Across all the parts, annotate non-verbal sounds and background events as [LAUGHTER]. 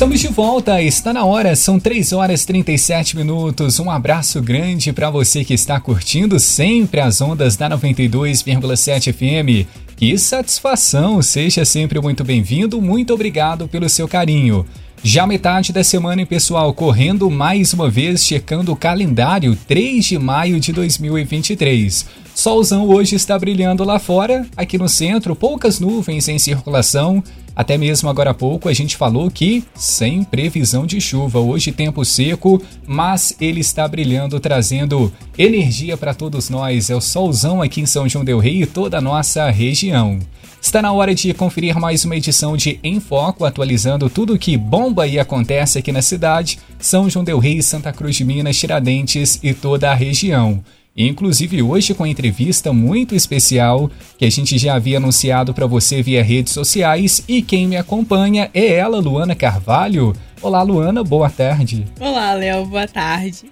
Estamos de volta, está na hora, são 3 horas e 37 minutos. Um abraço grande para você que está curtindo sempre as ondas da 92,7 FM. Que satisfação! Seja sempre muito bem-vindo, muito obrigado pelo seu carinho. Já metade da semana, pessoal, correndo mais uma vez, checando o calendário 3 de maio de 2023. Solzão hoje está brilhando lá fora, aqui no centro, poucas nuvens em circulação. Até mesmo agora há pouco a gente falou que sem previsão de chuva. Hoje tempo seco, mas ele está brilhando, trazendo energia para todos nós. É o solzão aqui em São João del Rei e toda a nossa região. Está na hora de conferir mais uma edição de Em Foco, atualizando tudo o que bomba e acontece aqui na cidade, São João del Rei, Santa Cruz de Minas, Tiradentes e toda a região. Inclusive hoje com entrevista muito especial que a gente já havia anunciado para você via redes sociais e quem me acompanha é ela, Luana Carvalho. Olá, Luana, boa tarde. Olá, Léo, boa tarde.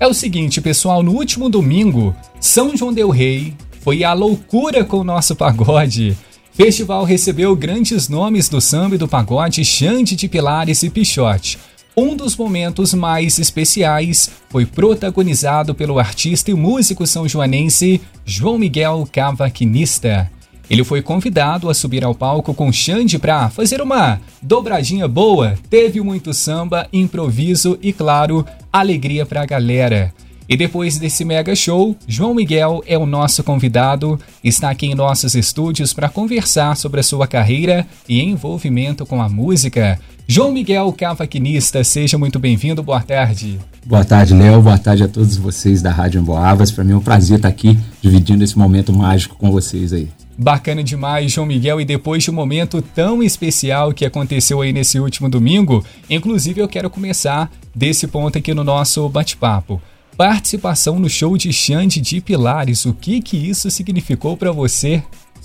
É o seguinte, pessoal, no último domingo, São João del Rei foi a loucura com o nosso pagode. Festival recebeu grandes nomes do samba e do pagode Xande de Pilares e Pichote. Um dos momentos mais especiais foi protagonizado pelo artista e músico são joanense João Miguel Cavaquinista. Ele foi convidado a subir ao palco com Xande para fazer uma dobradinha boa, teve muito samba, improviso e, claro, alegria para a galera. E depois desse mega show, João Miguel é o nosso convidado, está aqui em nossos estúdios para conversar sobre a sua carreira e envolvimento com a música. João Miguel Cavaquinista, seja muito bem-vindo, boa tarde. Boa tarde, Léo, boa tarde a todos vocês da Rádio Emboavas. Para mim é um prazer estar aqui dividindo esse momento mágico com vocês aí. Bacana demais, João Miguel. E depois de um momento tão especial que aconteceu aí nesse último domingo, inclusive eu quero começar desse ponto aqui no nosso bate-papo participação no show de Xande de Pilares. O que que isso significou para você?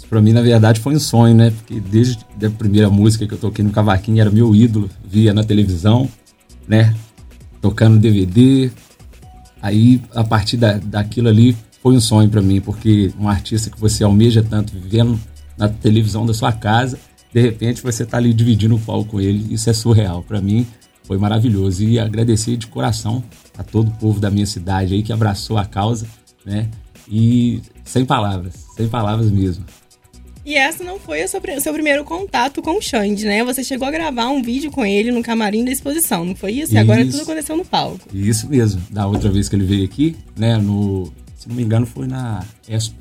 Para mim, na verdade, foi um sonho, né? Porque desde a primeira música que eu toquei no cavaquinho era meu ídolo, via na televisão, né? Tocando DVD. Aí, a partir da, daquilo ali, foi um sonho para mim, porque um artista que você almeja tanto, vivendo na televisão da sua casa, de repente você tá ali dividindo o palco com ele, isso é surreal. Para mim, foi maravilhoso. E agradecer de coração a todo o povo da minha cidade aí que abraçou a causa, né? E sem palavras, sem palavras mesmo. E essa não foi o seu, seu primeiro contato com o Xande, né? Você chegou a gravar um vídeo com ele no camarim da exposição, não foi isso? isso. E agora tudo aconteceu no palco. Isso mesmo. Da outra vez que ele veio aqui, né? No, se não me engano, foi na Expo.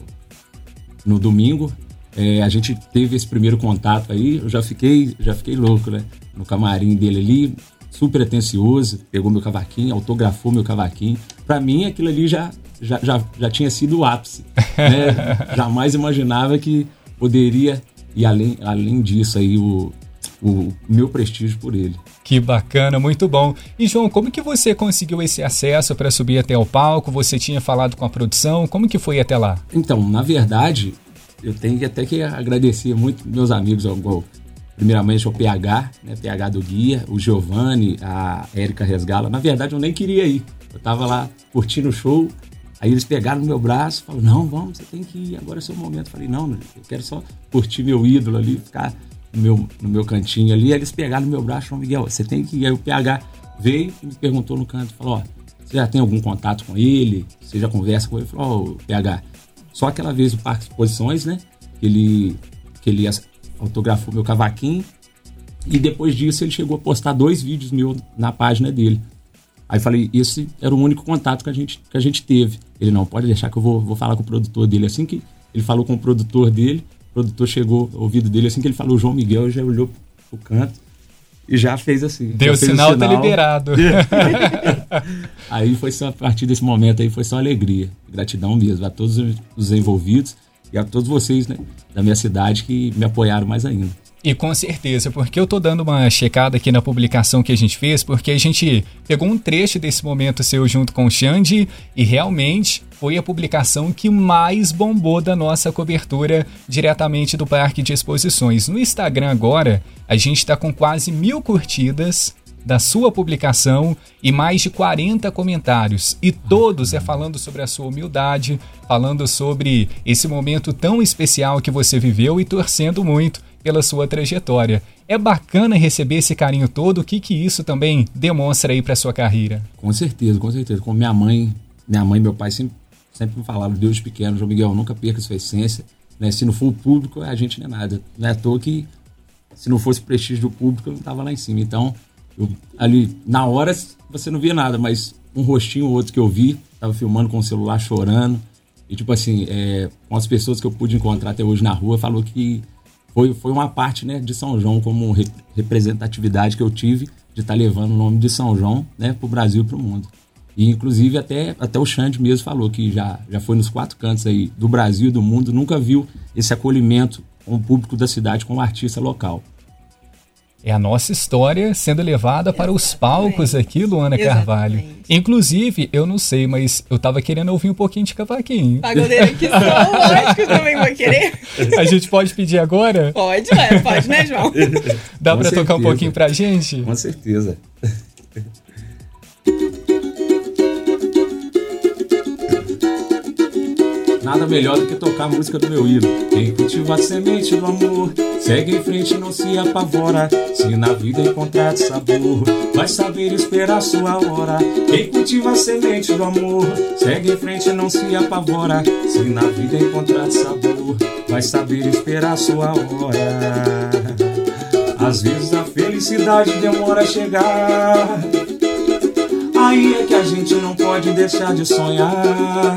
No domingo, é, a gente teve esse primeiro contato aí. Eu já fiquei, já fiquei louco, né? No camarim dele ali, super atencioso, pegou meu cavaquinho, autografou meu cavaquinho. Para mim, aquilo ali já, já, já, já tinha sido o ápice. Né? [LAUGHS] Jamais imaginava que poderia, e além, além disso aí, o, o meu prestígio por ele. Que bacana, muito bom. E João, como que você conseguiu esse acesso para subir até o palco? Você tinha falado com a produção? Como que foi até lá? Então, na verdade, eu tenho até que agradecer muito meus amigos, igual primeiramente o PH, né, PH do Guia, o Giovanni, a Érica Resgala. Na verdade, eu nem queria ir. Eu tava lá curtindo o show, aí eles pegaram no meu braço, falaram, não, vamos, você tem que ir, agora é seu momento. Eu falei, não, eu quero só curtir meu ídolo ali, ficar no meu, no meu cantinho ali. Aí eles pegaram no meu braço, João Miguel, você tem que ir. Aí o PH veio e me perguntou no canto, falou, ó, você já tem algum contato com ele? Você já conversa com ele? Falou, ó, oh, PH, só aquela vez o Parque Exposições, né, que ele, que ele autografou meu cavaquinho. E depois disso ele chegou a postar dois vídeos meus na página dele. Aí falei, esse era o único contato que a gente, que a gente teve. Ele, não, pode deixar que eu vou, vou falar com o produtor dele. Assim que ele falou com o produtor dele, o produtor chegou ao ouvido dele, assim que ele falou João Miguel, já olhou pro canto e já fez assim. Deu sinal, sinal, tá liberado. [LAUGHS] aí foi só, a partir desse momento aí foi só alegria, gratidão mesmo a todos os envolvidos e a todos vocês né, da minha cidade que me apoiaram mais ainda. E com certeza, porque eu tô dando uma checada aqui na publicação que a gente fez, porque a gente pegou um trecho desse momento seu junto com o Xande e realmente foi a publicação que mais bombou da nossa cobertura diretamente do Parque de Exposições. No Instagram agora, a gente está com quase mil curtidas da sua publicação e mais de 40 comentários. E todos é falando sobre a sua humildade, falando sobre esse momento tão especial que você viveu e torcendo muito pela sua trajetória. É bacana receber esse carinho todo. O que que isso também demonstra aí para sua carreira? Com certeza, com certeza. Como minha mãe, minha mãe e meu pai sempre, sempre me falavam, Deus pequeno, João Miguel, nunca perca sua essência. Né? Se não for o público, a gente não é nada. Não é à toa que se não fosse o prestígio do público, eu não estava lá em cima. Então, eu, ali, na hora, você não via nada, mas um rostinho ou outro que eu vi, tava filmando com o celular chorando. E, tipo assim, é, com as pessoas que eu pude encontrar até hoje na rua, falou que foi, foi uma parte né, de São João como re representatividade que eu tive de estar tá levando o nome de São João né, para o Brasil e para o mundo. E, inclusive, até, até o Xande mesmo falou que já, já foi nos quatro cantos aí do Brasil e do mundo, nunca viu esse acolhimento com o público da cidade, com o artista local. É a nossa história sendo levada para os palcos aqui, Luana Carvalho. Inclusive, eu não sei, mas eu tava querendo ouvir um pouquinho de cavaquinho. Pagodeiro que sou, [LAUGHS] lógico que também vou querer. A gente pode pedir agora? Pode, é, pode, né, João? Dá para tocar um pouquinho pra gente? Com certeza. Nada melhor do que tocar a música do meu ídolo. Quem cultiva a semente do amor, segue em frente não se apavora. Se na vida encontrar sabor, vai saber esperar sua hora. Quem cultiva a semente do amor, segue em frente não se apavora. Se na vida encontrar sabor, vai saber esperar sua hora. Às vezes a felicidade demora a chegar. Aí é que a gente não pode deixar de sonhar.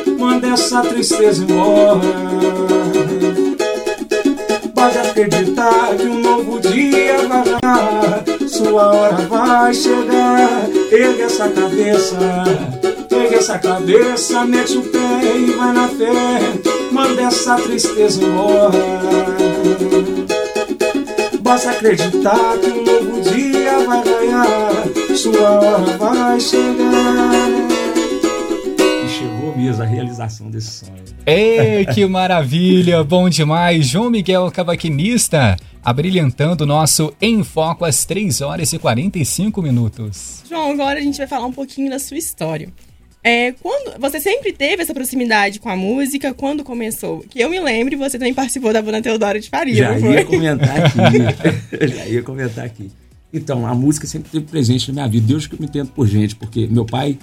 Manda essa tristeza embora. Pode acreditar que um novo dia vai dar. Sua hora vai chegar. Ergue essa cabeça, ergue essa cabeça, mete o pé e vai na fé. Manda essa tristeza embora. Basta acreditar que um novo dia vai ganhar, sua hora vai chegar. Mesmo a realização desse sonho. Ei, que maravilha! Bom demais! João Miguel Cavaquinista, abrilhantando o nosso Em Foco às 3 horas e 45 minutos. João, agora a gente vai falar um pouquinho da sua história. É, quando você sempre teve essa proximidade com a música? Quando começou? Que eu me lembro, você também participou da banda Teodoro de Faria. Já ia comentar aqui. [LAUGHS] já ia comentar aqui. Então, a música sempre teve presente na minha vida. Deus que eu me entendo por gente, porque meu pai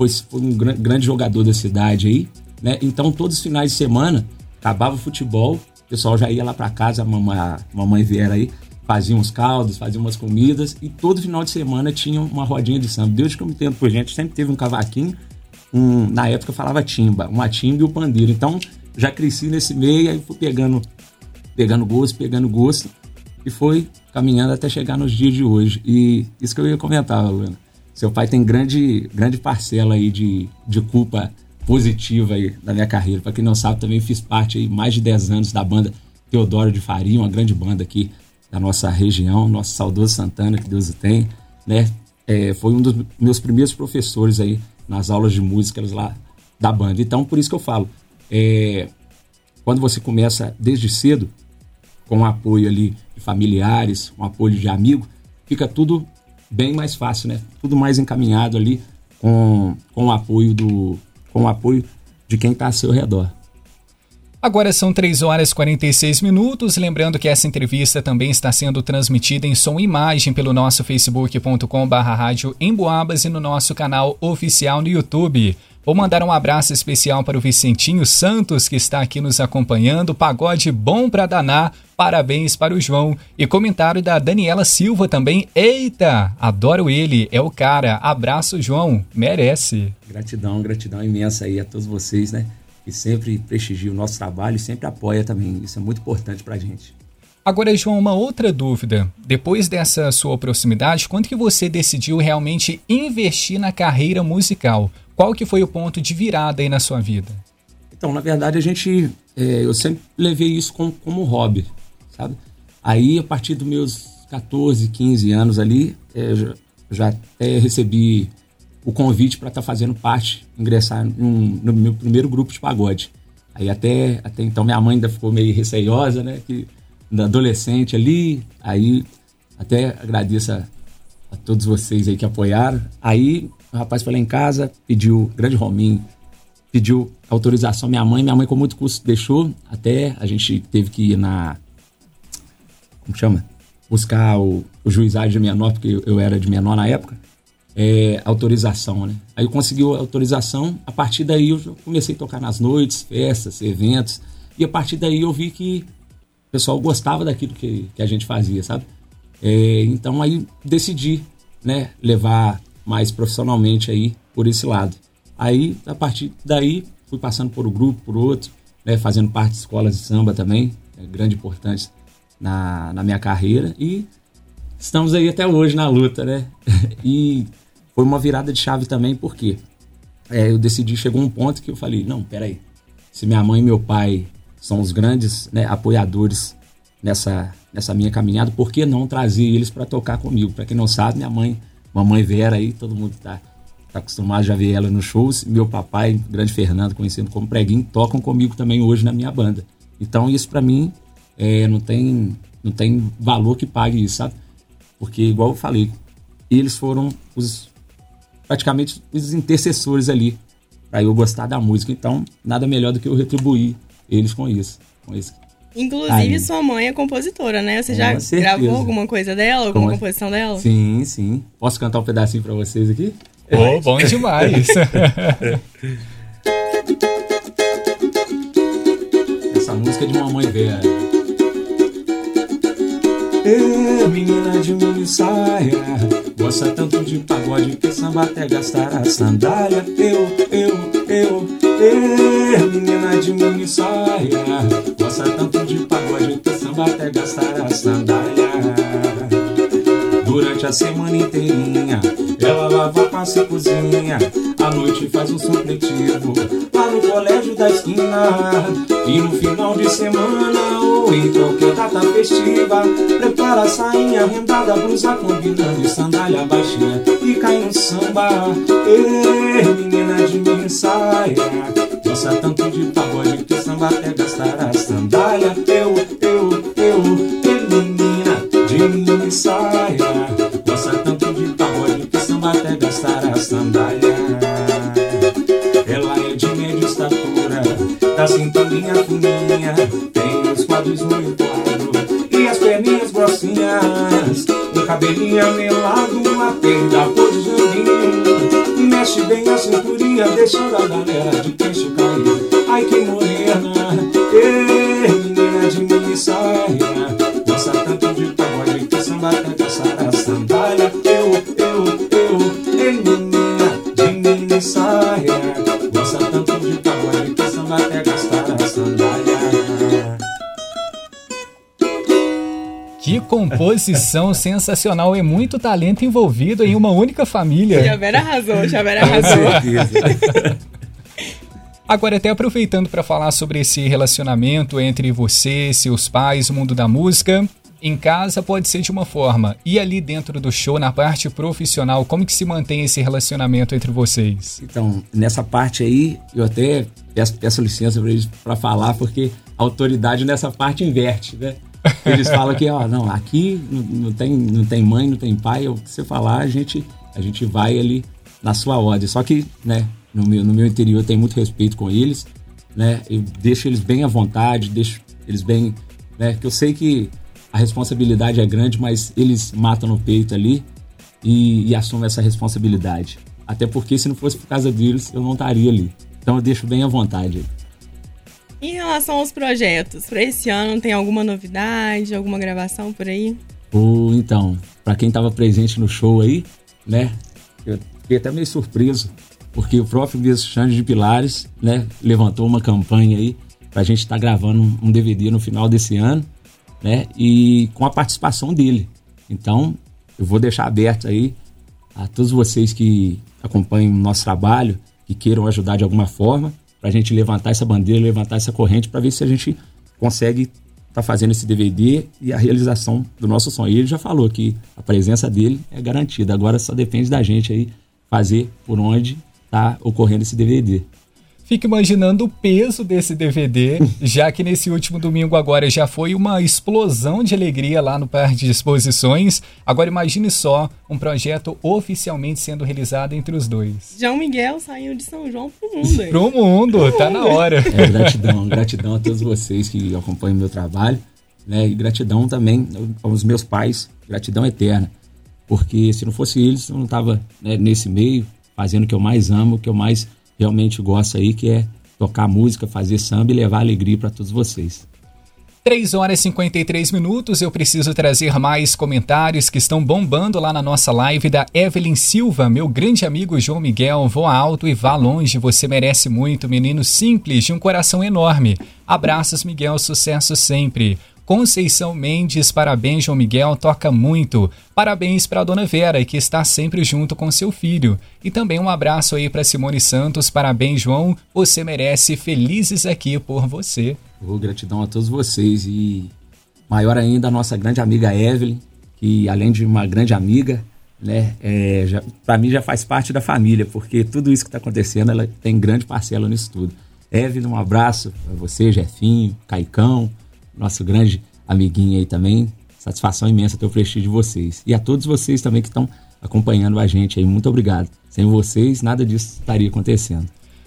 foi, foi um grande jogador da cidade aí, né? Então, todos os finais de semana, acabava o futebol, o pessoal já ia lá para casa, a mamãe, a mamãe viera aí, fazia uns caldos, fazia umas comidas, e todo final de semana tinha uma rodinha de samba. Deus que eu me entendo por gente, sempre teve um cavaquinho, um, na época falava timba, uma timba e o pandeiro. Então já cresci nesse meio, aí fui pegando, pegando gosto, pegando gosto e foi caminhando até chegar nos dias de hoje. E isso que eu ia comentar, Luana. Seu pai tem grande, grande parcela aí de, de culpa positiva aí na minha carreira. Para quem não sabe, também fiz parte aí mais de 10 anos da banda Teodoro de Faria, uma grande banda aqui da nossa região, nosso saudoso Santana, que Deus o tem, né? É, foi um dos meus primeiros professores aí nas aulas de música lá da banda. Então, por isso que eu falo, é, quando você começa desde cedo, com o apoio ali de familiares, com o apoio de amigos, fica tudo bem mais fácil, né? Tudo mais encaminhado ali com, com o apoio do com o apoio de quem está ao seu redor. Agora são 3 horas e 46 minutos. Lembrando que essa entrevista também está sendo transmitida em som e imagem pelo nosso facebook.com.br rádio Emboabas e no nosso canal oficial no YouTube. Vou mandar um abraço especial para o Vicentinho Santos, que está aqui nos acompanhando. Pagode bom para danar. Parabéns para o João. E comentário da Daniela Silva também. Eita, adoro ele, é o cara. Abraço, João. Merece. Gratidão, gratidão imensa aí a todos vocês, né? que sempre prestigia o nosso trabalho e sempre apoia também. Isso é muito importante para a gente. Agora, João, uma outra dúvida. Depois dessa sua proximidade, quando que você decidiu realmente investir na carreira musical? Qual que foi o ponto de virada aí na sua vida? Então, na verdade, a gente, é, eu sempre levei isso como, como hobby, sabe? Aí, a partir dos meus 14, 15 anos ali, é, já, já até recebi o convite para estar tá fazendo parte, ingressar num, no meu primeiro grupo de pagode. Aí até, até então minha mãe ainda ficou meio receiosa, né? Que adolescente ali, aí até agradeço a, a, todos vocês aí que apoiaram. Aí o rapaz foi lá em casa, pediu, grande Rominho, pediu autorização minha mãe, minha mãe com muito custo deixou, até a gente teve que ir na como chama? Buscar o, o juizado de menor, porque eu era de menor na época é, autorização, né? Aí eu consegui autorização, a partir daí eu comecei a tocar nas noites, festas, eventos, e a partir daí eu vi que o pessoal gostava daquilo que, que a gente fazia, sabe? É, então aí decidi, né, levar mais profissionalmente aí por esse lado. Aí, a partir daí, fui passando por um grupo, por outro, né, fazendo parte de escolas de samba também, é grande importância na, na minha carreira, e estamos aí até hoje na luta, né? [LAUGHS] e foi uma virada de chave também, porque é, eu decidi, chegou um ponto que eu falei, não, peraí, se minha mãe e meu pai são os grandes né, apoiadores nessa, nessa minha caminhada, por que não trazer eles para tocar comigo? Para quem não sabe, minha mãe, mamãe Vera aí, todo mundo tá, tá acostumado já ver ela nos shows, meu papai, grande Fernando, conhecido como Preguinho, tocam comigo também hoje na minha banda. Então isso para mim é, não tem não tem valor que pague isso, sabe? Porque igual eu falei, eles foram os praticamente os intercessores ali para eu gostar da música. Então, nada melhor do que eu retribuir eles com isso. Com isso. Inclusive, Aí. sua mãe é compositora, né? Você já gravou alguma coisa dela, alguma com... composição dela? Sim, sim. Posso cantar um pedacinho para vocês aqui? Oh, bom demais! [LAUGHS] Essa música é de mamãe velha. Ê, menina de mini saia Gosta tanto de pagode que samba até gastar a sandália. Eu, eu, eu, ê, menina de mini saia Gosta tanto de pagode que samba até gastar a sandália. Durante a semana inteirinha Ela lava, passa e cozinha. À noite faz um supletivo. Lá no colégio da esquina. E no final de semana ou em qualquer data festiva Prepara a sainha rendada, blusa combinando e sandália baixinha E cai no samba. Ei, menina de minha saia Gosta tanto de pagode que samba até gastar a enquadro E as perninhas grossinhas. Um cabelinho amelado, uma perda cor de Mexe bem a cinturinha, deixando a galera de queixo cair. Ai que morena, composição [LAUGHS] sensacional. É muito talento envolvido em uma única família. Javera arrasou, Javera arrasou. Agora, até aproveitando para falar sobre esse relacionamento entre você, seus pais, o mundo da música, em casa pode ser de uma forma, e ali dentro do show, na parte profissional, como que se mantém esse relacionamento entre vocês? Então, nessa parte aí, eu até peço, peço licença para eles para falar, porque a autoridade nessa parte inverte, né? Eles falam que, ó, não, aqui não, não, tem, não tem mãe, não tem pai, o que você falar, a gente, a gente vai ali na sua ordem. Só que, né, no meu, no meu interior tem muito respeito com eles, né? Eu deixo eles bem à vontade, deixo eles bem, né? Que eu sei que a responsabilidade é grande, mas eles matam no peito ali e, e assumem essa responsabilidade. Até porque se não fosse por causa deles, eu não estaria ali. Então eu deixo bem à vontade. Em relação aos projetos, para esse ano tem alguma novidade, alguma gravação por aí? Oh, então, para quem estava presente no show aí, né? Eu fiquei até meio surpreso, porque o próprio Xande de Pilares, né, levantou uma campanha aí para a gente estar tá gravando um DVD no final desse ano, né? E com a participação dele. Então, eu vou deixar aberto aí a todos vocês que acompanham o nosso trabalho, que queiram ajudar de alguma forma, para a gente levantar essa bandeira, levantar essa corrente, para ver se a gente consegue tá fazendo esse DVD e a realização do nosso sonho. E ele já falou que a presença dele é garantida. Agora só depende da gente aí fazer por onde tá ocorrendo esse DVD. Fico imaginando o peso desse DVD, [LAUGHS] já que nesse último domingo agora já foi uma explosão de alegria lá no Parque de Exposições. Agora imagine só um projeto oficialmente sendo realizado entre os dois. João Miguel saiu de São João pro mundo. Hein? pro mundo, pro tá mundo. na hora. É, gratidão, gratidão a todos vocês que acompanham meu trabalho, né? E gratidão também aos meus pais, gratidão eterna. Porque se não fosse eles, eu não tava né, nesse meio, fazendo o que eu mais amo, o que eu mais realmente gosto aí, que é tocar música, fazer samba e levar alegria para todos vocês. 3 horas e 53 minutos. Eu preciso trazer mais comentários que estão bombando lá na nossa live da Evelyn Silva, meu grande amigo João Miguel. Voa alto e vá longe, você merece muito, menino simples, de um coração enorme. Abraços, Miguel, sucesso sempre. Conceição Mendes, parabéns, João Miguel, toca muito. Parabéns para dona Vera, que está sempre junto com seu filho. E também um abraço aí para Simone Santos, parabéns, João, você merece felizes aqui por você. Oh, gratidão a todos vocês e maior ainda a nossa grande amiga Evelyn, que além de uma grande amiga, né, é, para mim já faz parte da família, porque tudo isso que está acontecendo, ela tem grande parcela nisso tudo. Evelyn, um abraço a você, Jefinho, Caicão, nosso grande amiguinho aí também. Satisfação imensa ter o prestígio de vocês. E a todos vocês também que estão acompanhando a gente aí. Muito obrigado. Sem vocês, nada disso estaria acontecendo.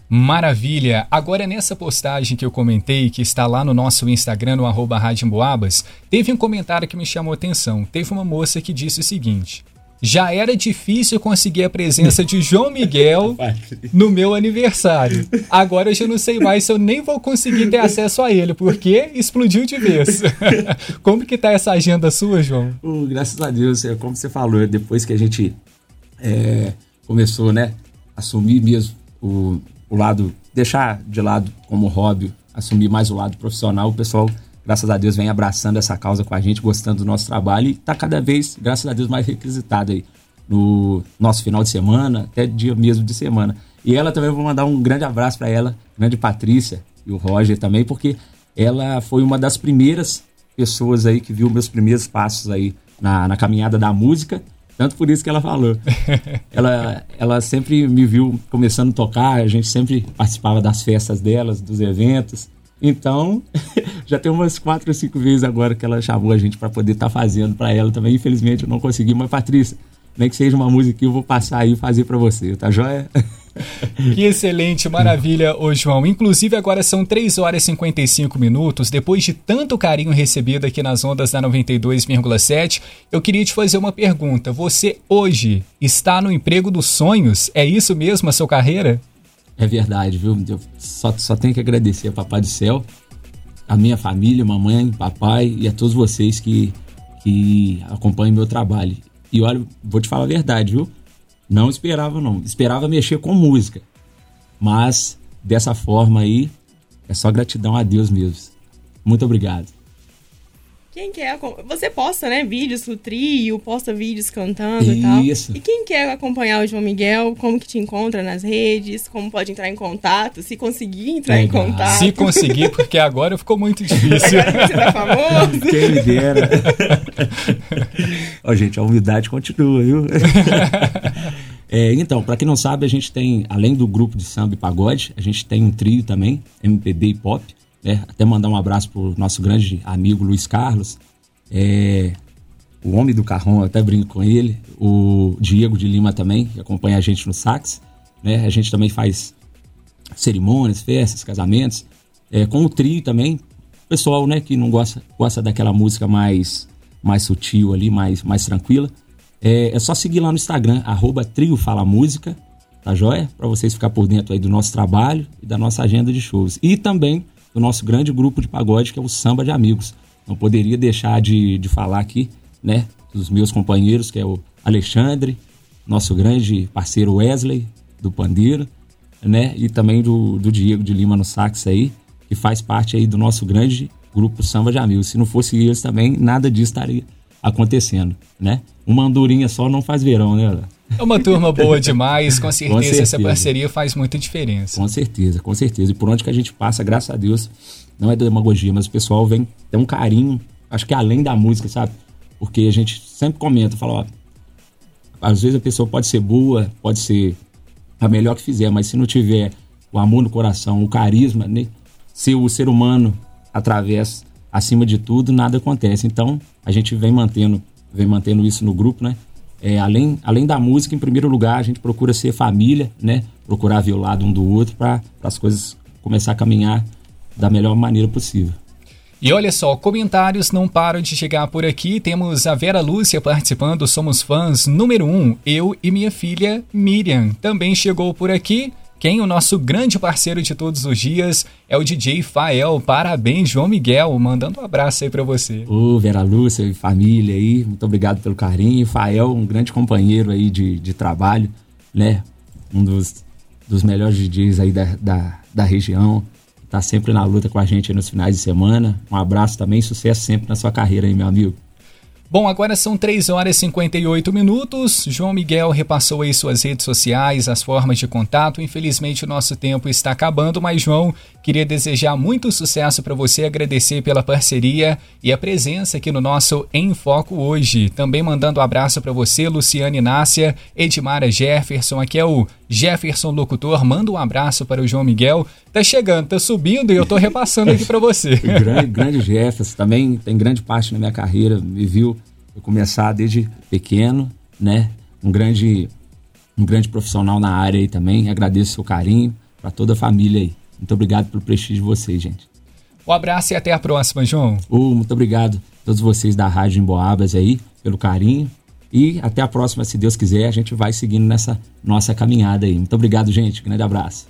Maravilha! Agora nessa postagem que eu comentei, que está lá no nosso Instagram, no arroba teve um comentário que me chamou atenção. Teve uma moça que disse o seguinte: já era difícil conseguir a presença de João Miguel [LAUGHS] no meu aniversário. Agora eu já não sei mais se eu nem vou conseguir ter acesso a ele, porque explodiu de vez. [LAUGHS] como que tá essa agenda sua, João? Uh, graças a Deus, é como você falou, depois que a gente é, começou, né, assumir mesmo o, o lado, deixar de lado como hobby, assumir mais o lado profissional, o pessoal graças a Deus, vem abraçando essa causa com a gente, gostando do nosso trabalho e está cada vez, graças a Deus, mais requisitado aí no nosso final de semana, até dia mesmo de semana. E ela também, vou mandar um grande abraço para ela, grande Patrícia e o Roger também, porque ela foi uma das primeiras pessoas aí que viu meus primeiros passos aí na, na caminhada da música. Tanto por isso que ela falou. [LAUGHS] ela, ela sempre me viu começando a tocar, a gente sempre participava das festas delas, dos eventos. Então, [LAUGHS] já tem umas quatro ou cinco vezes agora que ela chamou a gente para poder estar tá fazendo para ela também. Infelizmente eu não consegui, mas Patrícia, nem que seja uma música que eu vou passar aí e fazer para você, tá joia? [LAUGHS] Que excelente, maravilha, ô João. Inclusive, agora são 3 horas e 55 minutos. Depois de tanto carinho recebido aqui nas ondas da 92,7, eu queria te fazer uma pergunta. Você hoje está no emprego dos sonhos? É isso mesmo a sua carreira? É verdade, viu? Eu só, só tenho que agradecer a Papai do Céu, a minha família, mamãe, papai e a todos vocês que, que acompanham meu trabalho. E olha, vou te falar a verdade, viu? Não esperava, não. Esperava mexer com música. Mas dessa forma aí, é só gratidão a Deus mesmo. Muito obrigado. Quem quer. Você posta, né? Vídeos do trio, posta vídeos cantando Isso. e tal. Isso. E quem quer acompanhar o João Miguel, como que te encontra nas redes? Como pode entrar em contato? Se conseguir entrar em contato. Se conseguir, porque agora ficou muito [LAUGHS] difícil. agora você tá famoso. Quem me dera. [LAUGHS] Ó, oh, gente, a humildade continua, viu? [LAUGHS] É, então, para quem não sabe, a gente tem, além do grupo de samba e pagode, a gente tem um trio também, MPB e pop. É, até mandar um abraço pro nosso grande amigo Luiz Carlos, é, o homem do carrão, até brinco com ele, o Diego de Lima também, que acompanha a gente no sax. Né? A gente também faz cerimônias, festas, casamentos, é, com o trio também. Pessoal né, que não gosta, gosta daquela música mais, mais sutil ali, mais, mais tranquila. É, é só seguir lá no Instagram, arroba Trio Fala Música, tá joia? Para vocês ficar por dentro aí do nosso trabalho e da nossa agenda de shows. E também do nosso grande grupo de pagode, que é o Samba de Amigos. Não poderia deixar de, de falar aqui, né, dos meus companheiros, que é o Alexandre, nosso grande parceiro Wesley, do Pandeiro, né, e também do, do Diego de Lima no sax aí, que faz parte aí do nosso grande grupo Samba de Amigos. Se não fosse eles também, nada disso estaria acontecendo, né? Uma andorinha só não faz verão, né? É uma turma boa demais, com certeza, com certeza, essa parceria faz muita diferença. Com certeza, com certeza. E por onde que a gente passa, graças a Deus, não é demagogia, mas o pessoal vem, tem um carinho, acho que além da música, sabe? Porque a gente sempre comenta, fala, ó, às vezes a pessoa pode ser boa, pode ser a melhor que fizer, mas se não tiver o amor no coração, o carisma, né? Se o ser humano através, acima de tudo, nada acontece. Então, a gente vem mantendo, vem mantendo isso no grupo, né? É, além, além da música, em primeiro lugar, a gente procura ser família, né? Procurar ver o lado um do outro para as coisas começar a caminhar da melhor maneira possível. E olha só, comentários não param de chegar por aqui. Temos a Vera Lúcia participando, somos fãs número um, eu e minha filha Miriam. Também chegou por aqui. Quem o nosso grande parceiro de todos os dias é o DJ Fael. Parabéns, João Miguel, mandando um abraço aí para você. Ô, Vera Lúcia e família aí, muito obrigado pelo carinho. Fael, um grande companheiro aí de, de trabalho, né? Um dos, dos melhores DJs aí da, da, da região tá sempre na luta com a gente nos finais de semana. Um abraço também, sucesso sempre na sua carreira aí, meu amigo. Bom, agora são 3 horas e 58 minutos. João Miguel repassou aí suas redes sociais, as formas de contato. Infelizmente o nosso tempo está acabando, mas João, queria desejar muito sucesso para você, agradecer pela parceria e a presença aqui no nosso Em Foco hoje. Também mandando um abraço para você, Luciane Inácia, Edmara Jefferson, aqui é o Jefferson Locutor. Manda um abraço para o João Miguel. Tá chegando, tá subindo e eu tô repassando aqui para você. [LAUGHS] grande, grande Jefferson também tem grande parte na minha carreira, me viu eu começar desde pequeno, né? Um grande, um grande profissional na área aí também. Agradeço o seu carinho para toda a família aí. Muito obrigado pelo prestígio de vocês, gente. Um abraço e até a próxima, João. Uh, muito obrigado a todos vocês da Rádio Emboabas aí, pelo carinho. E até a próxima, se Deus quiser, a gente vai seguindo nessa nossa caminhada aí. Muito obrigado, gente. Grande abraço.